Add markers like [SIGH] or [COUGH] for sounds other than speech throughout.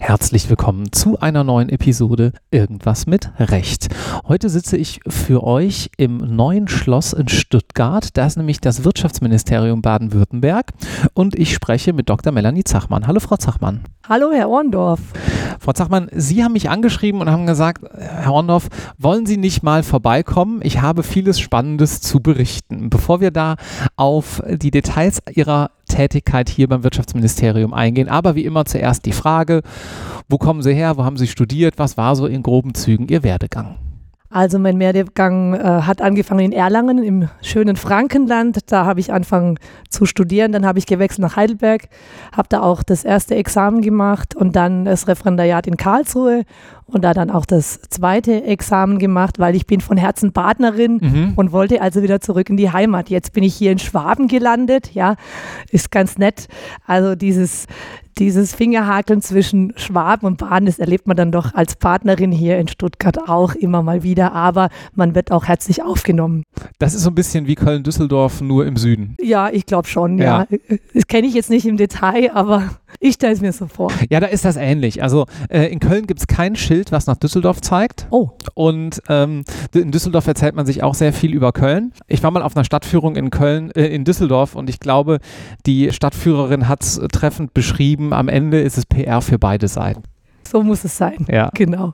Herzlich willkommen zu einer neuen Episode Irgendwas mit Recht. Heute sitze ich für euch im neuen Schloss in Stuttgart. Da ist nämlich das Wirtschaftsministerium Baden-Württemberg und ich spreche mit Dr. Melanie Zachmann. Hallo, Frau Zachmann. Hallo, Herr Orndorf. Frau Zachmann, Sie haben mich angeschrieben und haben gesagt, Herr Orndorf, wollen Sie nicht mal vorbeikommen? Ich habe vieles Spannendes zu berichten. Bevor wir da auf die Details Ihrer Tätigkeit hier beim Wirtschaftsministerium eingehen, aber wie immer zuerst die Frage, wo kommen Sie her, wo haben Sie studiert, was war so in groben Zügen Ihr Werdegang? Also mein Werdegang äh, hat angefangen in Erlangen im schönen Frankenland. Da habe ich angefangen zu studieren. Dann habe ich gewechselt nach Heidelberg, habe da auch das erste Examen gemacht und dann das Referendariat in Karlsruhe und da dann auch das zweite Examen gemacht, weil ich bin von Herzen Partnerin mhm. und wollte also wieder zurück in die Heimat. Jetzt bin ich hier in Schwaben gelandet. Ja, ist ganz nett. Also dieses dieses Fingerhakeln zwischen Schwaben und Baden, das erlebt man dann doch als Partnerin hier in Stuttgart auch immer mal wieder, aber man wird auch herzlich aufgenommen. Das ist so ein bisschen wie Köln-Düsseldorf, nur im Süden. Ja, ich glaube schon, ja. ja. Das kenne ich jetzt nicht im Detail, aber ich stelle es mir so vor. Ja, da ist das ähnlich. Also äh, in Köln gibt es kein Schild, was nach Düsseldorf zeigt. Oh. Und ähm, in Düsseldorf erzählt man sich auch sehr viel über Köln. Ich war mal auf einer Stadtführung in Köln, äh, in Düsseldorf und ich glaube, die Stadtführerin hat es treffend beschrieben. Am Ende ist es PR für beide Seiten. So muss es sein. Ja. Genau.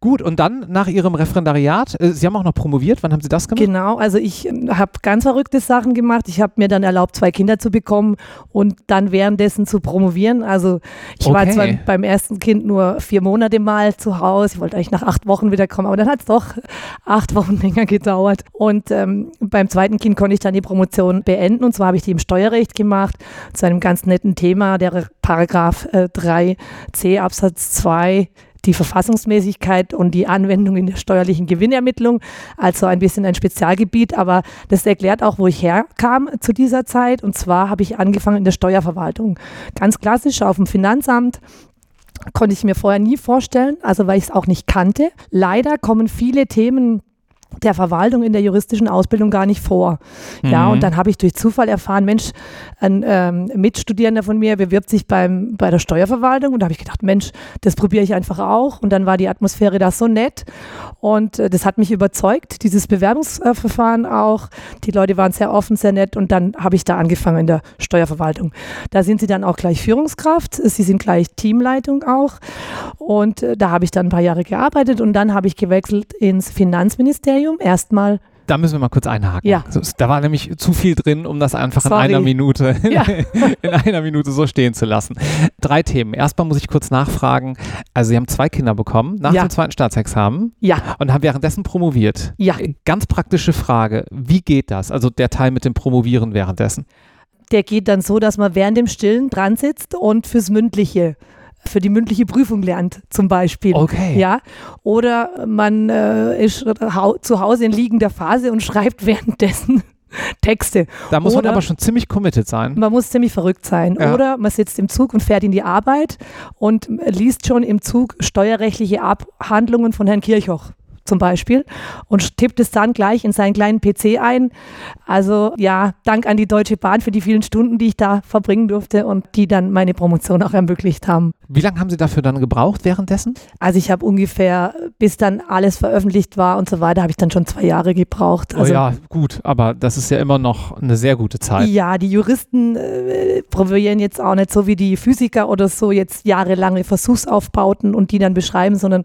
Gut, und dann nach Ihrem Referendariat, äh, Sie haben auch noch promoviert, wann haben Sie das gemacht? Genau, also ich äh, habe ganz verrückte Sachen gemacht. Ich habe mir dann erlaubt, zwei Kinder zu bekommen und dann währenddessen zu promovieren. Also ich okay. war zwar beim ersten Kind nur vier Monate mal zu Hause, ich wollte eigentlich nach acht Wochen wieder kommen, aber dann hat es doch acht Wochen [LAUGHS] länger gedauert. Und ähm, beim zweiten Kind konnte ich dann die Promotion beenden und zwar habe ich die im Steuerrecht gemacht, zu einem ganz netten Thema, der Paragraph äh, 3c Absatz 2 die Verfassungsmäßigkeit und die Anwendung in der steuerlichen Gewinnermittlung, also ein bisschen ein Spezialgebiet, aber das erklärt auch, wo ich herkam zu dieser Zeit. Und zwar habe ich angefangen in der Steuerverwaltung. Ganz klassisch auf dem Finanzamt, konnte ich mir vorher nie vorstellen, also weil ich es auch nicht kannte. Leider kommen viele Themen der Verwaltung in der juristischen Ausbildung gar nicht vor. Mhm. Ja, und dann habe ich durch Zufall erfahren, Mensch, ein ähm, Mitstudierender von mir bewirbt sich beim, bei der Steuerverwaltung und da habe ich gedacht, Mensch, das probiere ich einfach auch. Und dann war die Atmosphäre da so nett und äh, das hat mich überzeugt, dieses Bewerbungsverfahren auch. Die Leute waren sehr offen, sehr nett und dann habe ich da angefangen in der Steuerverwaltung. Da sind sie dann auch gleich Führungskraft, sie sind gleich Teamleitung auch und äh, da habe ich dann ein paar Jahre gearbeitet und dann habe ich gewechselt ins Finanzministerium Ministerium erstmal da müssen wir mal kurz einhaken. Ja. Da war nämlich zu viel drin, um das einfach Sorry. in einer Minute [LAUGHS] ja. [LAUGHS] in einer Minute so stehen zu lassen. Drei Themen. Erstmal muss ich kurz nachfragen. Also Sie haben zwei Kinder bekommen nach ja. dem zweiten Staatsexamen. Ja. Und haben währenddessen promoviert. Ja. Ganz praktische Frage. Wie geht das? Also der Teil mit dem Promovieren währenddessen. Der geht dann so, dass man während dem Stillen dran sitzt und fürs Mündliche für die mündliche Prüfung lernt, zum Beispiel. Okay. Ja. Oder man äh, ist zu Hause in liegender Phase und schreibt währenddessen [LAUGHS] Texte. Da muss Oder man aber schon ziemlich committed sein. Man muss ziemlich verrückt sein. Ja. Oder man sitzt im Zug und fährt in die Arbeit und liest schon im Zug steuerrechtliche Abhandlungen von Herrn Kirchhoff zum Beispiel und tippt es dann gleich in seinen kleinen PC ein. Also ja, Dank an die Deutsche Bahn für die vielen Stunden, die ich da verbringen durfte und die dann meine Promotion auch ermöglicht haben. Wie lange haben Sie dafür dann gebraucht währenddessen? Also ich habe ungefähr, bis dann alles veröffentlicht war und so weiter, habe ich dann schon zwei Jahre gebraucht. Oh also, oh ja, gut, aber das ist ja immer noch eine sehr gute Zeit. Ja, die Juristen äh, probieren jetzt auch nicht so wie die Physiker oder so jetzt jahrelange Versuchsaufbauten und die dann beschreiben, sondern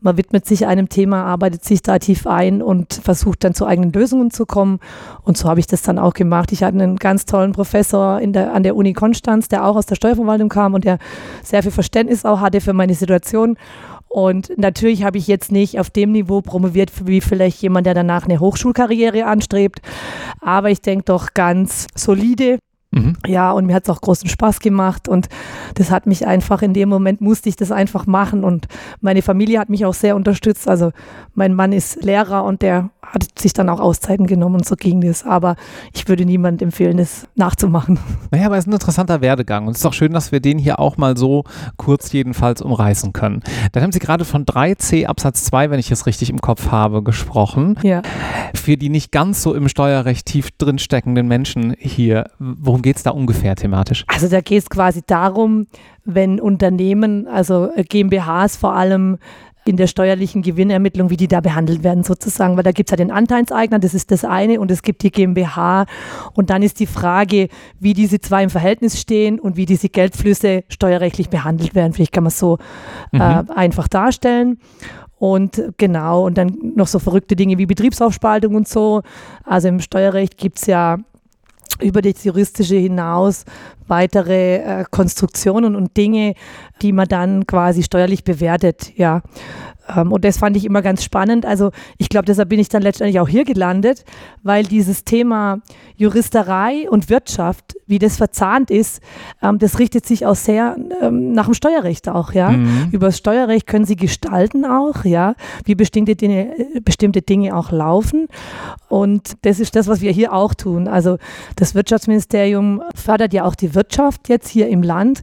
man widmet sich einem Thema, arbeitet sich da tief ein und versucht dann zu eigenen Lösungen zu kommen. Und so habe ich das dann auch gemacht. Ich hatte einen ganz tollen Professor der, an der Uni Konstanz, der auch aus der Steuerverwaltung kam und der sehr viel Verständnis auch hatte für meine Situation. Und natürlich habe ich jetzt nicht auf dem Niveau promoviert, wie vielleicht jemand, der danach eine Hochschulkarriere anstrebt. Aber ich denke doch ganz solide. Mhm. Ja, und mir hat es auch großen Spaß gemacht und das hat mich einfach in dem Moment musste ich das einfach machen und meine Familie hat mich auch sehr unterstützt. Also mein Mann ist Lehrer und der hat sich dann auch Auszeiten genommen und so ging das. Aber ich würde niemand empfehlen, das nachzumachen. [LAUGHS] Naja, aber es ist ein interessanter Werdegang und es ist auch schön, dass wir den hier auch mal so kurz jedenfalls umreißen können. Dann haben Sie gerade von 3c Absatz 2, wenn ich es richtig im Kopf habe, gesprochen. Ja. Für die nicht ganz so im Steuerrecht tief drin steckenden Menschen hier, worum geht es da ungefähr thematisch? Also da geht es quasi darum, wenn Unternehmen, also GmbHs vor allem, in der steuerlichen Gewinnermittlung, wie die da behandelt werden sozusagen, weil da gibt es ja den Anteilseigner, das ist das eine, und es gibt die GmbH und dann ist die Frage, wie diese zwei im Verhältnis stehen und wie diese Geldflüsse steuerrechtlich behandelt werden. Vielleicht kann man es so mhm. äh, einfach darstellen. Und genau, und dann noch so verrückte Dinge wie Betriebsaufspaltung und so. Also im Steuerrecht gibt es ja über das Juristische hinaus weitere äh, Konstruktionen und Dinge, die man dann quasi steuerlich bewertet, ja. Ähm, und das fand ich immer ganz spannend. Also ich glaube, deshalb bin ich dann letztendlich auch hier gelandet, weil dieses Thema Juristerei und Wirtschaft, wie das verzahnt ist, ähm, das richtet sich auch sehr ähm, nach dem Steuerrecht auch, ja. Mhm. Über das Steuerrecht können Sie gestalten auch, ja, wie bestimmte Dinge, äh, bestimmte Dinge auch laufen. Und das ist das, was wir hier auch tun. Also das Wirtschaftsministerium fördert ja auch die Wirtschaft jetzt hier im Land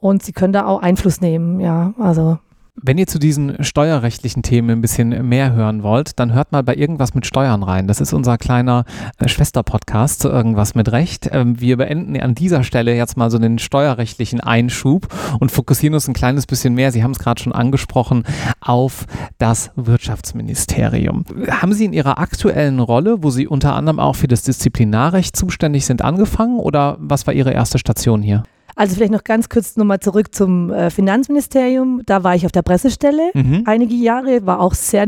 und Sie können da auch Einfluss nehmen, ja. Also wenn ihr zu diesen steuerrechtlichen Themen ein bisschen mehr hören wollt, dann hört mal bei Irgendwas mit Steuern rein. Das ist unser kleiner äh, Schwesterpodcast zu Irgendwas mit Recht. Ähm, wir beenden an dieser Stelle jetzt mal so den steuerrechtlichen Einschub und fokussieren uns ein kleines bisschen mehr, Sie haben es gerade schon angesprochen, auf das Wirtschaftsministerium. Haben Sie in Ihrer aktuellen Rolle, wo Sie unter anderem auch für das Disziplinarrecht zuständig sind, angefangen oder was war Ihre erste Station hier? Also vielleicht noch ganz kurz nochmal zurück zum äh, Finanzministerium. Da war ich auf der Pressestelle mhm. einige Jahre, war auch sehr,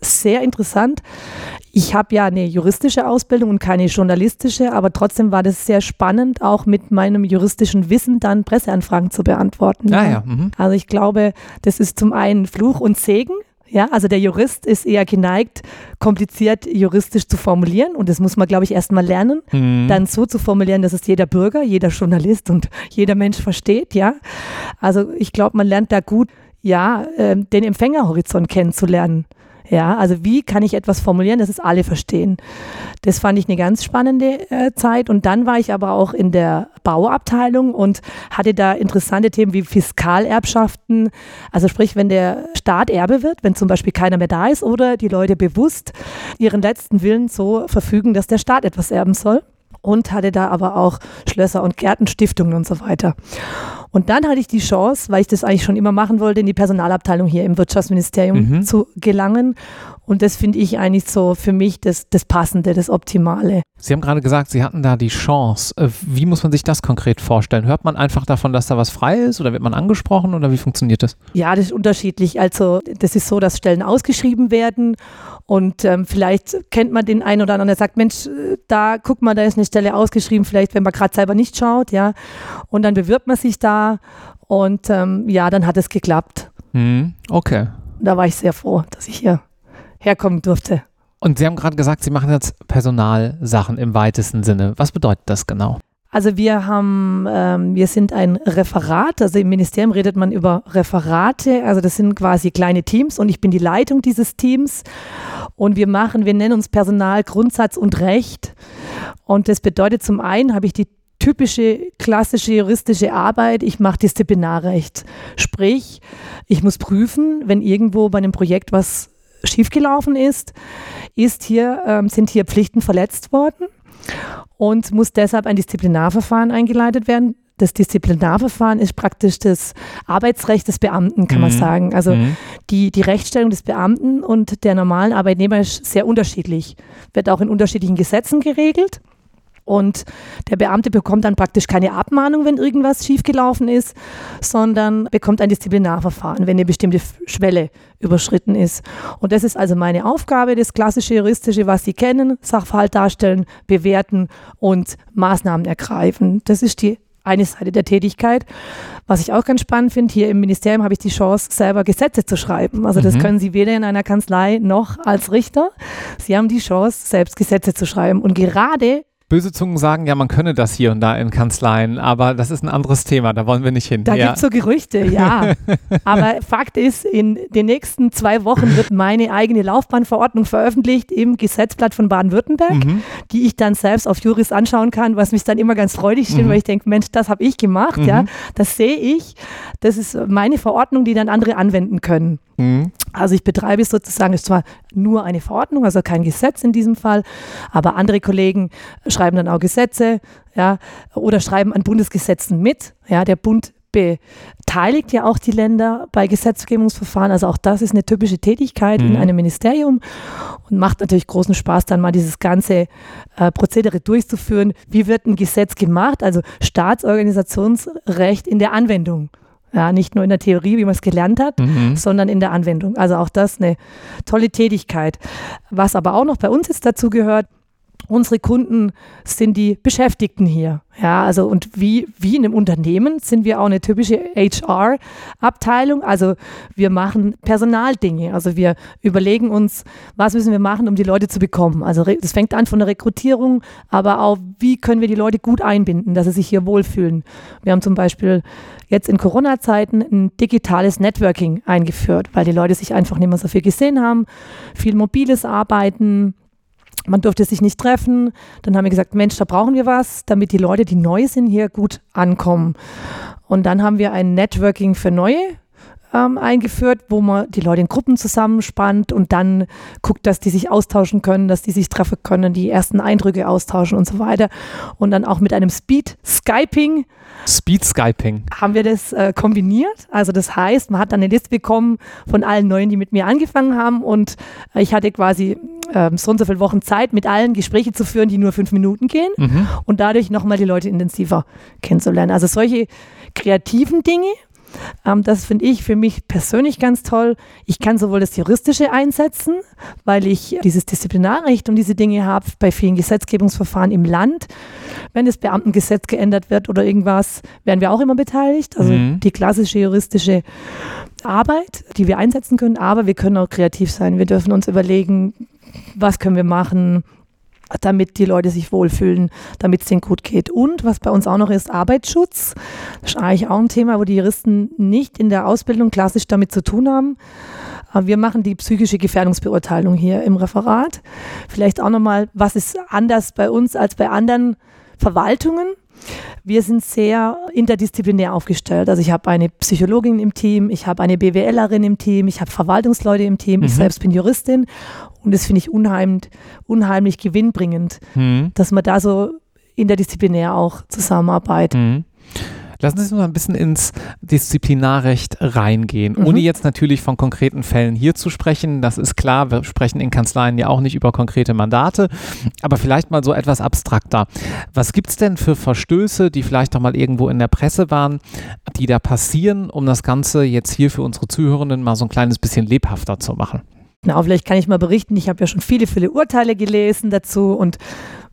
sehr interessant. Ich habe ja eine juristische Ausbildung und keine journalistische, aber trotzdem war das sehr spannend, auch mit meinem juristischen Wissen dann Presseanfragen zu beantworten. Ah, ja. Mhm. Also ich glaube, das ist zum einen Fluch und Segen, ja, also der Jurist ist eher geneigt, kompliziert juristisch zu formulieren und das muss man, glaube ich, erstmal lernen, mhm. dann so zu formulieren, dass es jeder Bürger, jeder Journalist und [LAUGHS] jeder Mensch versteht, ja. Also ich glaube, man lernt da gut, ja, äh, den Empfängerhorizont kennenzulernen. Ja, also wie kann ich etwas formulieren, dass es alle verstehen? Das fand ich eine ganz spannende äh, Zeit. Und dann war ich aber auch in der Bauabteilung und hatte da interessante Themen wie Fiskalerbschaften. Also sprich, wenn der Staat Erbe wird, wenn zum Beispiel keiner mehr da ist oder die Leute bewusst ihren letzten Willen so verfügen, dass der Staat etwas erben soll und hatte da aber auch Schlösser und Gärtenstiftungen und so weiter. Und dann hatte ich die Chance, weil ich das eigentlich schon immer machen wollte, in die Personalabteilung hier im Wirtschaftsministerium mhm. zu gelangen. Und das finde ich eigentlich so für mich das, das Passende, das Optimale. Sie haben gerade gesagt, Sie hatten da die Chance. Äh, wie muss man sich das konkret vorstellen? Hört man einfach davon, dass da was frei ist oder wird man angesprochen oder wie funktioniert das? Ja, das ist unterschiedlich. Also das ist so, dass Stellen ausgeschrieben werden und ähm, vielleicht kennt man den einen oder anderen, der sagt, Mensch, äh, da guck mal, da ist eine Stelle ausgeschrieben, vielleicht wenn man gerade selber nicht schaut, ja. Und dann bewirbt man sich da und ähm, ja, dann hat es geklappt. Hm, okay. Da war ich sehr froh, dass ich hier herkommen durfte. Und Sie haben gerade gesagt, Sie machen jetzt Personalsachen im weitesten Sinne. Was bedeutet das genau? Also wir haben, ähm, wir sind ein Referat, also im Ministerium redet man über Referate, also das sind quasi kleine Teams und ich bin die Leitung dieses Teams und wir machen, wir nennen uns Personal, Grundsatz und Recht und das bedeutet zum einen habe ich die typische klassische juristische Arbeit, ich mache Disziplinarrecht, sprich ich muss prüfen, wenn irgendwo bei einem Projekt was schiefgelaufen ist, ist hier, ähm, sind hier Pflichten verletzt worden und muss deshalb ein Disziplinarverfahren eingeleitet werden. Das Disziplinarverfahren ist praktisch das Arbeitsrecht des Beamten, kann mhm. man sagen. Also mhm. die, die Rechtsstellung des Beamten und der normalen Arbeitnehmer ist sehr unterschiedlich, wird auch in unterschiedlichen Gesetzen geregelt. Und der Beamte bekommt dann praktisch keine Abmahnung, wenn irgendwas schiefgelaufen ist, sondern bekommt ein Disziplinarverfahren, wenn eine bestimmte Schwelle überschritten ist. Und das ist also meine Aufgabe, das klassische juristische, was Sie kennen, Sachverhalt darstellen, bewerten und Maßnahmen ergreifen. Das ist die eine Seite der Tätigkeit. Was ich auch ganz spannend finde, hier im Ministerium habe ich die Chance, selber Gesetze zu schreiben. Also das mhm. können Sie weder in einer Kanzlei noch als Richter. Sie haben die Chance, selbst Gesetze zu schreiben. Und gerade Böse Zungen sagen, ja, man könne das hier und da in Kanzleien, aber das ist ein anderes Thema, da wollen wir nicht hin. Da ja. gibt es so Gerüchte, ja. [LAUGHS] aber Fakt ist, in den nächsten zwei Wochen wird meine eigene Laufbahnverordnung veröffentlicht im Gesetzblatt von Baden-Württemberg, mhm. die ich dann selbst auf Juris anschauen kann, was mich dann immer ganz freudig stimmt, mhm. weil ich denke, Mensch, das habe ich gemacht, mhm. ja, das sehe ich. Das ist meine Verordnung, die dann andere anwenden können. Mhm. Also ich betreibe sozusagen, ist zwar nur eine Verordnung, also kein Gesetz in diesem Fall, aber andere Kollegen schreiben dann auch Gesetze, ja, oder schreiben an Bundesgesetzen mit. Ja, der Bund beteiligt ja auch die Länder bei Gesetzgebungsverfahren. Also auch das ist eine typische Tätigkeit mhm. in einem Ministerium und macht natürlich großen Spaß, dann mal dieses ganze äh, Prozedere durchzuführen. Wie wird ein Gesetz gemacht? Also Staatsorganisationsrecht in der Anwendung. Ja, nicht nur in der Theorie, wie man es gelernt hat, mhm. sondern in der Anwendung. Also auch das eine tolle Tätigkeit. Was aber auch noch bei uns jetzt dazu gehört, unsere Kunden sind die Beschäftigten hier. Ja, also und wie, wie in einem Unternehmen sind wir auch eine typische HR-Abteilung. Also wir machen Personaldinge. Also wir überlegen uns, was müssen wir machen, um die Leute zu bekommen. Also das fängt an von der Rekrutierung, aber auch, wie können wir die Leute gut einbinden, dass sie sich hier wohlfühlen. Wir haben zum Beispiel jetzt in Corona-Zeiten ein digitales Networking eingeführt, weil die Leute sich einfach nicht mehr so viel gesehen haben. Viel mobiles Arbeiten, man durfte sich nicht treffen. Dann haben wir gesagt, Mensch, da brauchen wir was, damit die Leute, die neu sind, hier gut ankommen. Und dann haben wir ein Networking für Neue ähm, eingeführt, wo man die Leute in Gruppen zusammenspannt und dann guckt, dass die sich austauschen können, dass die sich treffen können, die ersten Eindrücke austauschen und so weiter. Und dann auch mit einem Speed-Skyping. Speed-Skyping. Haben wir das äh, kombiniert. Also das heißt, man hat dann eine Liste bekommen von allen Neuen, die mit mir angefangen haben und äh, ich hatte quasi äh, so und so viele Wochen Zeit, mit allen Gespräche zu führen, die nur fünf Minuten gehen mhm. und dadurch nochmal die Leute intensiver kennenzulernen. Also solche kreativen Dinge ähm, das finde ich für mich persönlich ganz toll. Ich kann sowohl das Juristische einsetzen, weil ich dieses Disziplinarrecht und diese Dinge habe bei vielen Gesetzgebungsverfahren im Land. Wenn das Beamtengesetz geändert wird oder irgendwas, werden wir auch immer beteiligt. Also mhm. die klassische juristische Arbeit, die wir einsetzen können, aber wir können auch kreativ sein. Wir dürfen uns überlegen, was können wir machen, damit die Leute sich wohlfühlen, damit es denen gut geht. Und was bei uns auch noch ist, Arbeitsschutz. Das ist eigentlich auch ein Thema, wo die Juristen nicht in der Ausbildung klassisch damit zu tun haben. Wir machen die psychische Gefährdungsbeurteilung hier im Referat. Vielleicht auch nochmal, was ist anders bei uns als bei anderen Verwaltungen? Wir sind sehr interdisziplinär aufgestellt. Also ich habe eine Psychologin im Team, ich habe eine BWLerin im Team, ich habe Verwaltungsleute im Team, mhm. ich selbst bin Juristin und das finde ich unheimlich, unheimlich gewinnbringend, mhm. dass man da so interdisziplinär auch zusammenarbeitet. Mhm. Lassen Sie uns mal ein bisschen ins Disziplinarrecht reingehen, mhm. ohne jetzt natürlich von konkreten Fällen hier zu sprechen. Das ist klar, wir sprechen in Kanzleien ja auch nicht über konkrete Mandate, aber vielleicht mal so etwas abstrakter. Was gibt es denn für Verstöße, die vielleicht auch mal irgendwo in der Presse waren, die da passieren, um das Ganze jetzt hier für unsere Zuhörenden mal so ein kleines bisschen lebhafter zu machen? Na, vielleicht kann ich mal berichten, ich habe ja schon viele, viele Urteile gelesen dazu und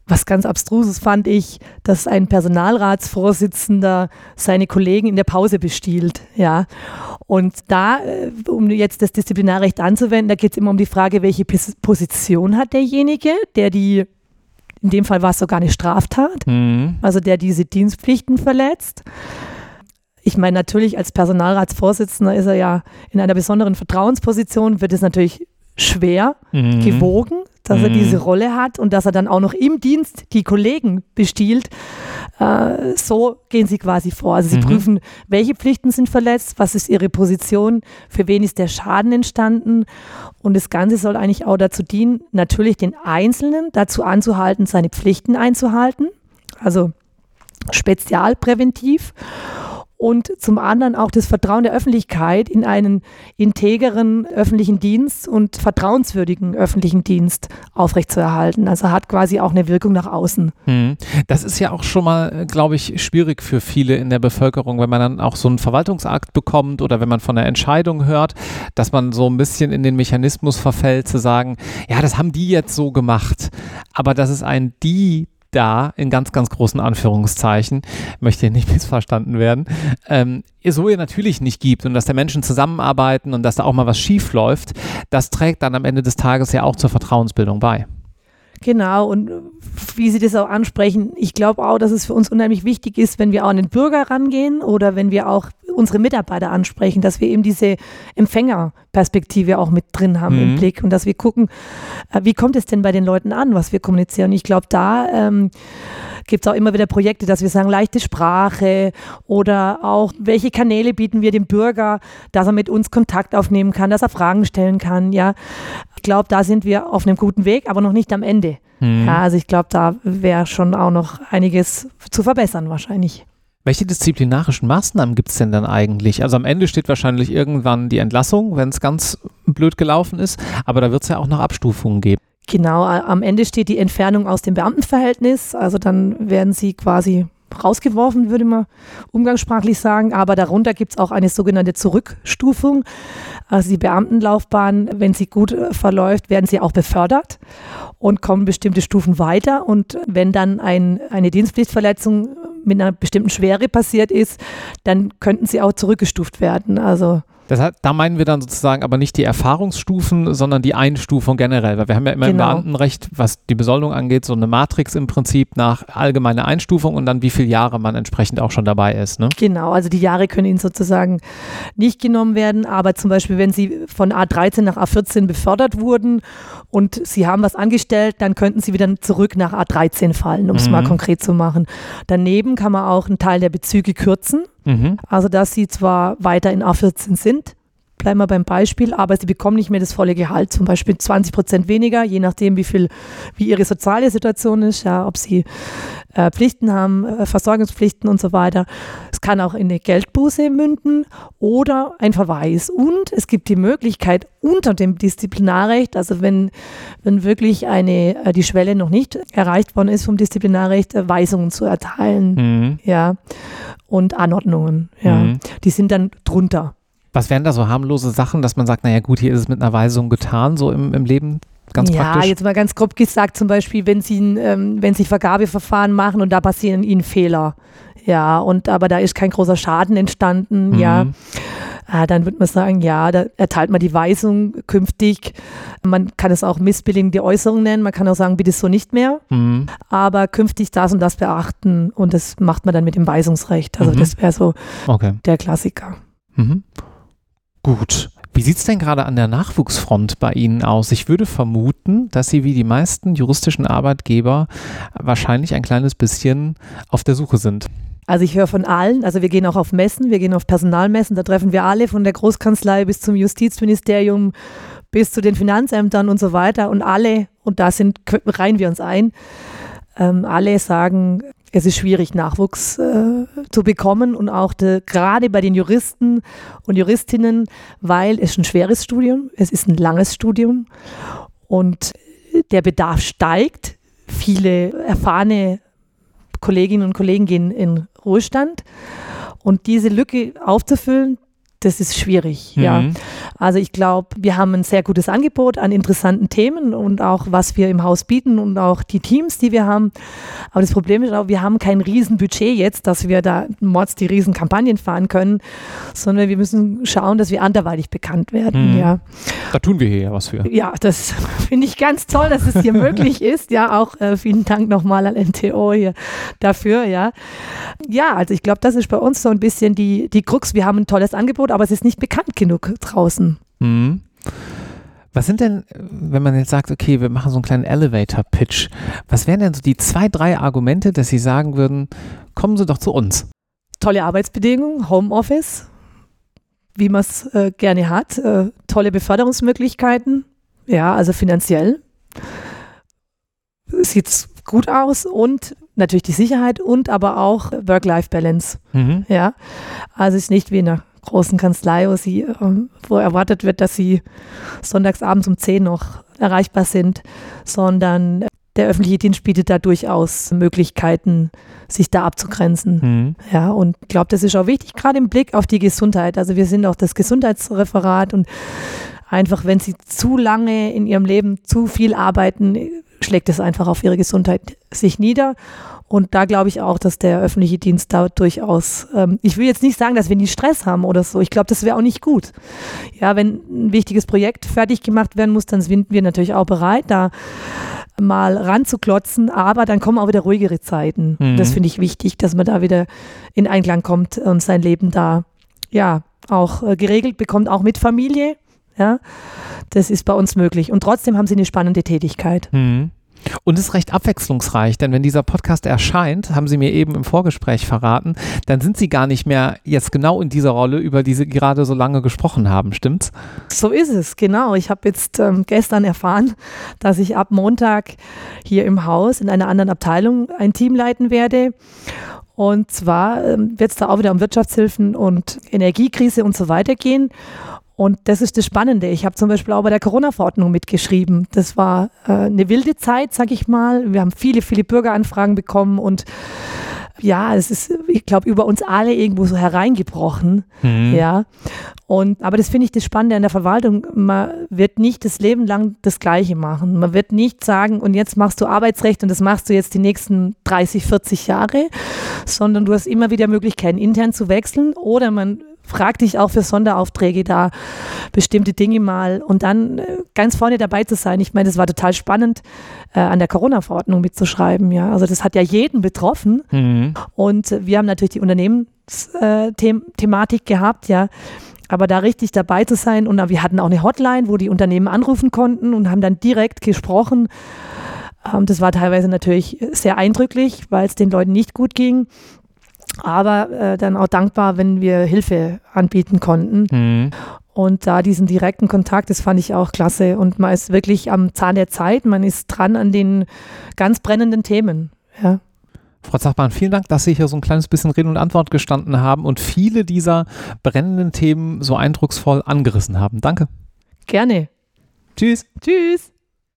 was ganz Abstruses fand ich, dass ein Personalratsvorsitzender seine Kollegen in der Pause bestiehlt. Ja. Und da, äh, um jetzt das Disziplinarrecht anzuwenden, da geht es immer um die Frage, welche Position hat derjenige, der die, in dem Fall war es sogar eine Straftat, mhm. also der diese Dienstpflichten verletzt. Ich meine, natürlich als Personalratsvorsitzender ist er ja in einer besonderen Vertrauensposition, wird es natürlich schwer mhm. gewogen, dass mhm. er diese Rolle hat und dass er dann auch noch im Dienst die Kollegen bestiehlt. Äh, so gehen sie quasi vor. Also sie mhm. prüfen, welche Pflichten sind verletzt, was ist ihre Position, für wen ist der Schaden entstanden. Und das Ganze soll eigentlich auch dazu dienen, natürlich den Einzelnen dazu anzuhalten, seine Pflichten einzuhalten. Also spezialpräventiv und zum anderen auch das Vertrauen der Öffentlichkeit in einen integeren öffentlichen Dienst und vertrauenswürdigen öffentlichen Dienst aufrechtzuerhalten. Also hat quasi auch eine Wirkung nach außen. Hm. Das ist ja auch schon mal, äh, glaube ich, schwierig für viele in der Bevölkerung, wenn man dann auch so einen Verwaltungsakt bekommt oder wenn man von einer Entscheidung hört, dass man so ein bisschen in den Mechanismus verfällt, zu sagen, ja, das haben die jetzt so gemacht, aber das ist ein die da, in ganz, ganz großen Anführungszeichen, möchte hier nicht [LAUGHS] missverstanden werden, ähm, so ihr natürlich nicht gibt und dass da Menschen zusammenarbeiten und dass da auch mal was schief läuft, das trägt dann am Ende des Tages ja auch zur Vertrauensbildung bei. Genau, und wie Sie das auch ansprechen, ich glaube auch, dass es für uns unheimlich wichtig ist, wenn wir auch an den Bürger rangehen oder wenn wir auch unsere Mitarbeiter ansprechen, dass wir eben diese Empfängerperspektive auch mit drin haben mhm. im Blick und dass wir gucken, äh, wie kommt es denn bei den Leuten an, was wir kommunizieren. Ich glaube, da ähm, gibt es auch immer wieder Projekte, dass wir sagen, leichte Sprache oder auch, welche Kanäle bieten wir dem Bürger, dass er mit uns Kontakt aufnehmen kann, dass er Fragen stellen kann. Ja, ich glaube, da sind wir auf einem guten Weg, aber noch nicht am Ende. Mhm. Ja, also ich glaube, da wäre schon auch noch einiges zu verbessern wahrscheinlich. Welche disziplinarischen Maßnahmen gibt es denn dann eigentlich? Also am Ende steht wahrscheinlich irgendwann die Entlassung, wenn es ganz blöd gelaufen ist, aber da wird es ja auch noch Abstufungen geben. Genau, am Ende steht die Entfernung aus dem Beamtenverhältnis, also dann werden sie quasi rausgeworfen, würde man umgangssprachlich sagen. Aber darunter gibt es auch eine sogenannte Zurückstufung. Also die Beamtenlaufbahn, wenn sie gut äh, verläuft, werden sie auch befördert und kommen bestimmte Stufen weiter. Und wenn dann ein, eine Dienstpflichtverletzung mit einer bestimmten Schwere passiert ist, dann könnten sie auch zurückgestuft werden. Also das heißt, da meinen wir dann sozusagen aber nicht die Erfahrungsstufen, sondern die Einstufung generell, weil wir haben ja immer genau. im Beamtenrecht, was die Besoldung angeht, so eine Matrix im Prinzip nach allgemeiner Einstufung und dann wie viele Jahre man entsprechend auch schon dabei ist. Ne? Genau, also die Jahre können Ihnen sozusagen nicht genommen werden, aber zum Beispiel, wenn Sie von A13 nach A14 befördert wurden und Sie haben was angestellt, dann könnten Sie wieder zurück nach A13 fallen, um es mhm. mal konkret zu machen. Daneben kann man auch einen Teil der Bezüge kürzen. Mhm. Also, dass sie zwar weiter in A14 sind, bleiben wir beim Beispiel, aber sie bekommen nicht mehr das volle Gehalt, zum Beispiel 20 Prozent weniger, je nachdem, wie viel, wie ihre soziale Situation ist, ja, ob sie äh, Pflichten haben, äh, Versorgungspflichten und so weiter. Es kann auch in eine Geldbuße münden oder ein Verweis. Und es gibt die Möglichkeit unter dem Disziplinarrecht, also wenn, wenn wirklich eine, äh, die Schwelle noch nicht erreicht worden ist vom Disziplinarrecht, Weisungen zu erteilen, mhm. ja, und Anordnungen, ja. Mhm. Die sind dann drunter. Was wären da so harmlose Sachen, dass man sagt, naja gut, hier ist es mit einer Weisung getan, so im, im Leben? Ganz ja, praktisch. jetzt mal ganz grob gesagt, zum Beispiel, wenn Sie, ähm, wenn Sie Vergabeverfahren machen und da passieren Ihnen Fehler, ja, und aber da ist kein großer Schaden entstanden, mhm. ja, äh, dann würde man sagen, ja, da erteilt man die Weisung künftig. Man kann es auch missbilligende Äußerung nennen, man kann auch sagen, bitte so nicht mehr, mhm. aber künftig das und das beachten und das macht man dann mit dem Weisungsrecht. Also mhm. das wäre so okay. der Klassiker. Mhm. Gut. Wie sieht es denn gerade an der Nachwuchsfront bei Ihnen aus? Ich würde vermuten, dass Sie wie die meisten juristischen Arbeitgeber wahrscheinlich ein kleines bisschen auf der Suche sind. Also ich höre von allen, also wir gehen auch auf Messen, wir gehen auf Personalmessen, da treffen wir alle von der Großkanzlei bis zum Justizministerium bis zu den Finanzämtern und so weiter. Und alle, und da sind, reihen wir uns ein, ähm, alle sagen, es ist schwierig, Nachwuchs äh, zu bekommen. Und auch de, gerade bei den Juristen und Juristinnen, weil es ein schweres Studium, es ist ein langes Studium. Und der Bedarf steigt. Viele erfahrene Kolleginnen und Kollegen gehen in Ruhestand. Und diese Lücke aufzufüllen, das ist schwierig, mhm. ja. Also ich glaube, wir haben ein sehr gutes Angebot an interessanten Themen und auch was wir im Haus bieten und auch die Teams, die wir haben. Aber das Problem ist auch, wir haben kein Riesenbudget jetzt, dass wir da Mods die Riesenkampagnen fahren können, sondern wir müssen schauen, dass wir anderweitig bekannt werden, mhm. ja. Da tun wir hier ja was für. Ja, das [LAUGHS] finde ich ganz toll, dass es hier [LAUGHS] möglich ist. Ja, auch äh, vielen Dank nochmal an NTO hier dafür, ja. Ja, also ich glaube, das ist bei uns so ein bisschen die, die Krux. Wir haben ein tolles Angebot, aber es ist nicht bekannt genug draußen. Mhm. Was sind denn, wenn man jetzt sagt, okay, wir machen so einen kleinen Elevator-Pitch, was wären denn so die zwei, drei Argumente, dass Sie sagen würden, kommen Sie doch zu uns? Tolle Arbeitsbedingungen, Homeoffice, wie man es äh, gerne hat, äh, tolle Beförderungsmöglichkeiten, ja, also finanziell sieht es gut aus und natürlich die Sicherheit und aber auch Work-Life-Balance. Mhm. Ja, also es ist nicht wie in einer großen Kanzlei, wo, sie, ähm, wo erwartet wird, dass sie sonntags abends um 10 noch erreichbar sind, sondern der öffentliche Dienst bietet da durchaus Möglichkeiten, sich da abzugrenzen. Mhm. Ja, und ich glaube, das ist auch wichtig, gerade im Blick auf die Gesundheit. Also wir sind auch das Gesundheitsreferat und einfach, wenn sie zu lange in ihrem Leben zu viel arbeiten, schlägt es einfach auf ihre Gesundheit sich nieder. Und da glaube ich auch, dass der öffentliche Dienst da durchaus, ähm, ich will jetzt nicht sagen, dass wir nie Stress haben oder so. Ich glaube, das wäre auch nicht gut. Ja, wenn ein wichtiges Projekt fertig gemacht werden muss, dann sind wir natürlich auch bereit, da mal ranzuklotzen, aber dann kommen auch wieder ruhigere Zeiten. Mhm. Das finde ich wichtig, dass man da wieder in Einklang kommt und sein Leben da ja auch äh, geregelt bekommt, auch mit Familie. Ja, das ist bei uns möglich. Und trotzdem haben sie eine spannende Tätigkeit. Mhm. Und es ist recht abwechslungsreich, denn wenn dieser Podcast erscheint, haben Sie mir eben im Vorgespräch verraten, dann sind Sie gar nicht mehr jetzt genau in dieser Rolle, über die Sie gerade so lange gesprochen haben, stimmt's? So ist es, genau. Ich habe jetzt ähm, gestern erfahren, dass ich ab Montag hier im Haus in einer anderen Abteilung ein Team leiten werde. Und zwar ähm, wird es da auch wieder um Wirtschaftshilfen und Energiekrise und so weiter gehen. Und das ist das Spannende. Ich habe zum Beispiel auch bei der Corona-Verordnung mitgeschrieben. Das war äh, eine wilde Zeit, sag ich mal. Wir haben viele, viele Bürgeranfragen bekommen und ja, es ist, ich glaube, über uns alle irgendwo so hereingebrochen. Mhm. Ja. Und, aber das finde ich das Spannende an der Verwaltung. Man wird nicht das Leben lang das Gleiche machen. Man wird nicht sagen, und jetzt machst du Arbeitsrecht und das machst du jetzt die nächsten 30, 40 Jahre, sondern du hast immer wieder Möglichkeiten, intern zu wechseln oder man frag dich auch für Sonderaufträge da bestimmte Dinge mal und dann äh, ganz vorne dabei zu sein. Ich meine, es war total spannend, äh, an der Corona-Verordnung mitzuschreiben. Ja, also das hat ja jeden betroffen mhm. und wir haben natürlich die Unternehmensthematik äh, gehabt, ja. Aber da richtig dabei zu sein und wir hatten auch eine Hotline, wo die Unternehmen anrufen konnten und haben dann direkt gesprochen. Ähm, das war teilweise natürlich sehr eindrücklich, weil es den Leuten nicht gut ging aber äh, dann auch dankbar, wenn wir Hilfe anbieten konnten. Mhm. Und da diesen direkten Kontakt, das fand ich auch klasse. Und man ist wirklich am Zahn der Zeit, man ist dran an den ganz brennenden Themen. Ja. Frau Zachmann, vielen Dank, dass Sie hier so ein kleines bisschen Rede und Antwort gestanden haben und viele dieser brennenden Themen so eindrucksvoll angerissen haben. Danke. Gerne. Tschüss. Tschüss.